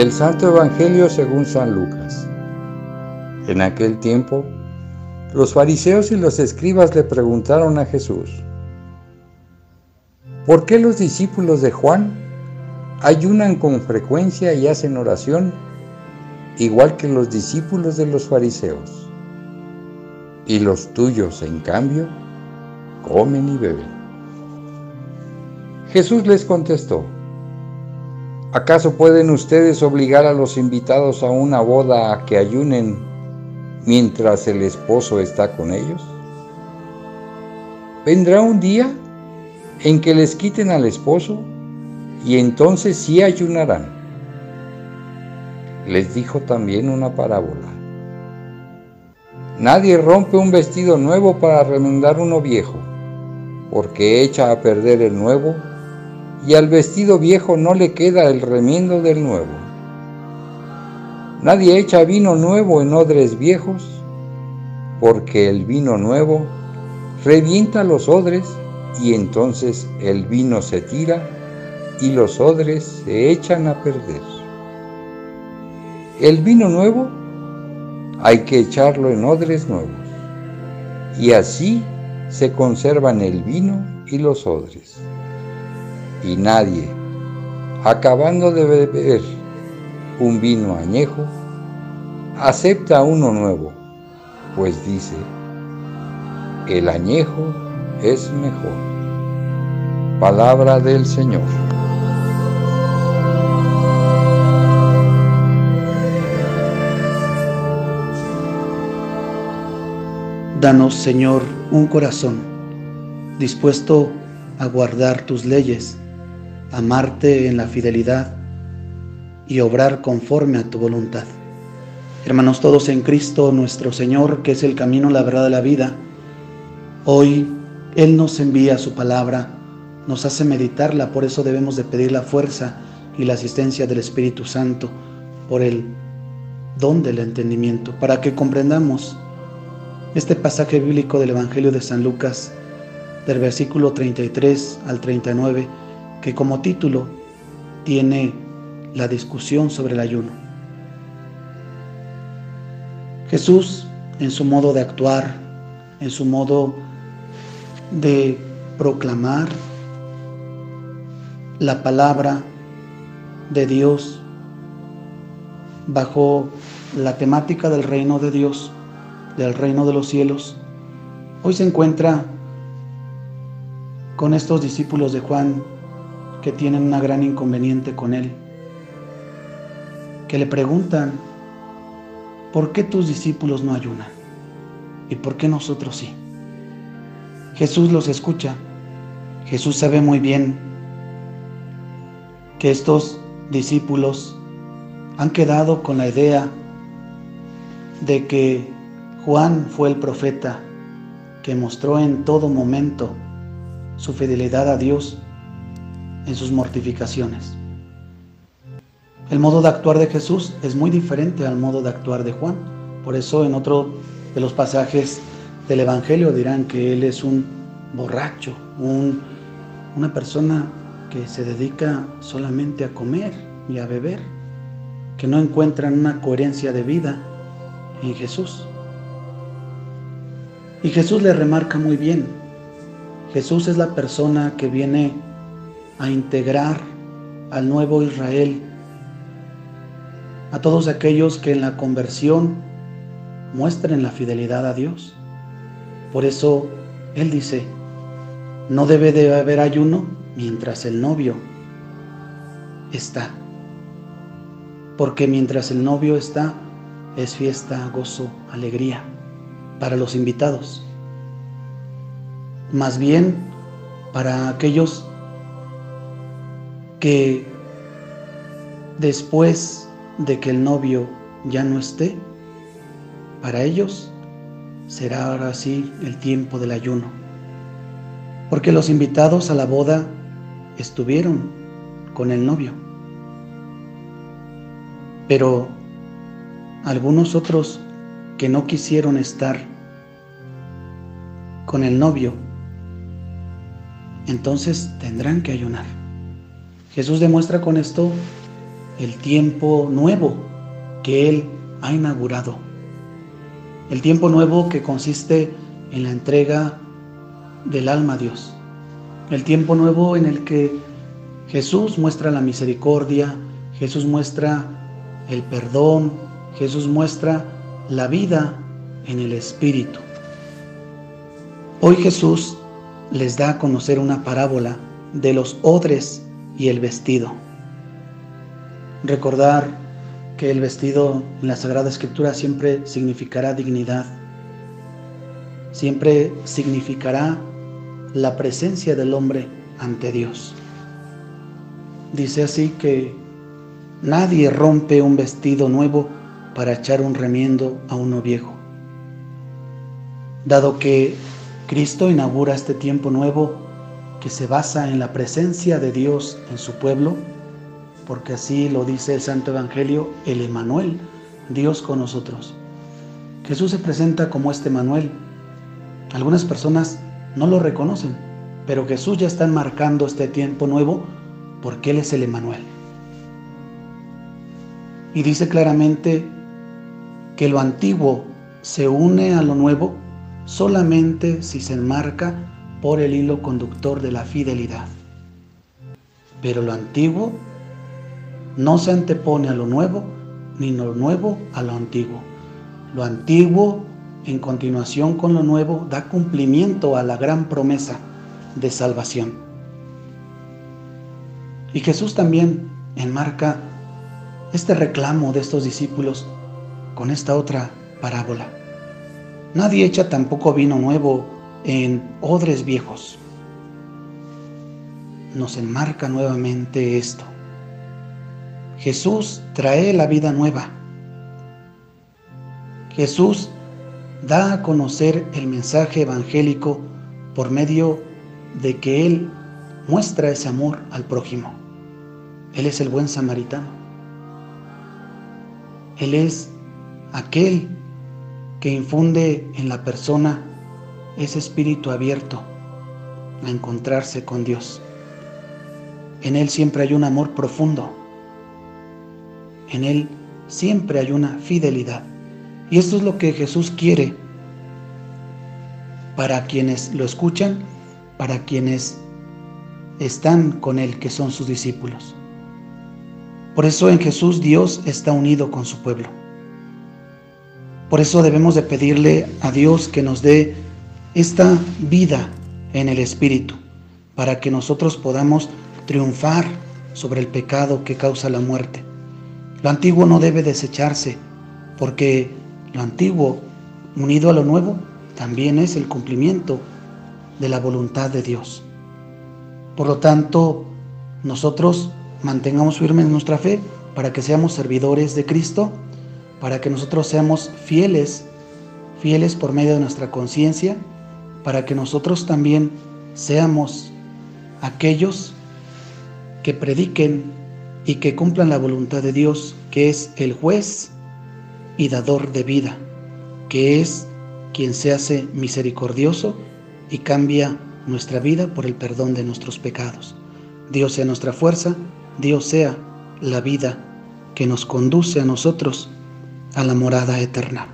Del Santo Evangelio según San Lucas. En aquel tiempo, los fariseos y los escribas le preguntaron a Jesús, ¿por qué los discípulos de Juan ayunan con frecuencia y hacen oración, igual que los discípulos de los fariseos? Y los tuyos, en cambio, comen y beben. Jesús les contestó, ¿Acaso pueden ustedes obligar a los invitados a una boda a que ayunen mientras el esposo está con ellos? Vendrá un día en que les quiten al esposo y entonces sí ayunarán. Les dijo también una parábola. Nadie rompe un vestido nuevo para remendar uno viejo, porque echa a perder el nuevo y al vestido viejo no le queda el remiendo del nuevo. Nadie echa vino nuevo en odres viejos, porque el vino nuevo revienta los odres y entonces el vino se tira y los odres se echan a perder. El vino nuevo hay que echarlo en odres nuevos y así se conservan el vino y los odres y nadie, acabando de beber un vino añejo, acepta uno nuevo, pues dice, el añejo es mejor. Palabra del Señor. Danos, Señor, un corazón dispuesto a guardar tus leyes amarte en la fidelidad y obrar conforme a tu voluntad. Hermanos todos en Cristo nuestro Señor, que es el camino, la verdad de la vida, hoy Él nos envía su palabra, nos hace meditarla, por eso debemos de pedir la fuerza y la asistencia del Espíritu Santo por el don del entendimiento, para que comprendamos este pasaje bíblico del Evangelio de San Lucas, del versículo 33 al 39, que como título tiene la discusión sobre el ayuno. Jesús, en su modo de actuar, en su modo de proclamar la palabra de Dios bajo la temática del reino de Dios, del reino de los cielos, hoy se encuentra con estos discípulos de Juan que tienen una gran inconveniente con Él, que le preguntan, ¿por qué tus discípulos no ayunan? ¿Y por qué nosotros sí? Jesús los escucha. Jesús sabe muy bien que estos discípulos han quedado con la idea de que Juan fue el profeta que mostró en todo momento su fidelidad a Dios en sus mortificaciones. El modo de actuar de Jesús es muy diferente al modo de actuar de Juan. Por eso en otro de los pasajes del Evangelio dirán que él es un borracho, una persona que se dedica solamente a comer y a beber, que no encuentran una coherencia de vida en Jesús. Y Jesús le remarca muy bien, Jesús es la persona que viene a integrar al nuevo Israel, a todos aquellos que en la conversión muestren la fidelidad a Dios. Por eso Él dice, no debe de haber ayuno mientras el novio está, porque mientras el novio está, es fiesta, gozo, alegría para los invitados. Más bien para aquellos que después de que el novio ya no esté, para ellos será ahora sí el tiempo del ayuno. Porque los invitados a la boda estuvieron con el novio. Pero algunos otros que no quisieron estar con el novio, entonces tendrán que ayunar. Jesús demuestra con esto el tiempo nuevo que Él ha inaugurado. El tiempo nuevo que consiste en la entrega del alma a Dios. El tiempo nuevo en el que Jesús muestra la misericordia, Jesús muestra el perdón, Jesús muestra la vida en el Espíritu. Hoy Jesús les da a conocer una parábola de los odres y el vestido. Recordar que el vestido en la Sagrada Escritura siempre significará dignidad, siempre significará la presencia del hombre ante Dios. Dice así que nadie rompe un vestido nuevo para echar un remiendo a uno viejo. Dado que Cristo inaugura este tiempo nuevo que se basa en la presencia de Dios en su pueblo, porque así lo dice el Santo Evangelio, el Emanuel, Dios con nosotros. Jesús se presenta como este Emanuel. Algunas personas no lo reconocen, pero Jesús ya está marcando este tiempo nuevo porque Él es el Emanuel. Y dice claramente que lo antiguo se une a lo nuevo solamente si se enmarca por el hilo conductor de la fidelidad. Pero lo antiguo no se antepone a lo nuevo, ni lo nuevo a lo antiguo. Lo antiguo, en continuación con lo nuevo, da cumplimiento a la gran promesa de salvación. Y Jesús también enmarca este reclamo de estos discípulos con esta otra parábola. Nadie echa tampoco vino nuevo en odres viejos. Nos enmarca nuevamente esto. Jesús trae la vida nueva. Jesús da a conocer el mensaje evangélico por medio de que Él muestra ese amor al prójimo. Él es el buen samaritano. Él es aquel que infunde en la persona ese espíritu abierto a encontrarse con Dios. En Él siempre hay un amor profundo. En Él siempre hay una fidelidad. Y esto es lo que Jesús quiere para quienes lo escuchan, para quienes están con Él, que son sus discípulos. Por eso en Jesús Dios está unido con su pueblo. Por eso debemos de pedirle a Dios que nos dé esta vida en el Espíritu, para que nosotros podamos triunfar sobre el pecado que causa la muerte. Lo antiguo no debe desecharse, porque lo antiguo, unido a lo nuevo, también es el cumplimiento de la voluntad de Dios. Por lo tanto, nosotros mantengamos firmes nuestra fe para que seamos servidores de Cristo, para que nosotros seamos fieles, fieles por medio de nuestra conciencia, para que nosotros también seamos aquellos que prediquen y que cumplan la voluntad de Dios, que es el juez y dador de vida, que es quien se hace misericordioso y cambia nuestra vida por el perdón de nuestros pecados. Dios sea nuestra fuerza, Dios sea la vida que nos conduce a nosotros a la morada eterna.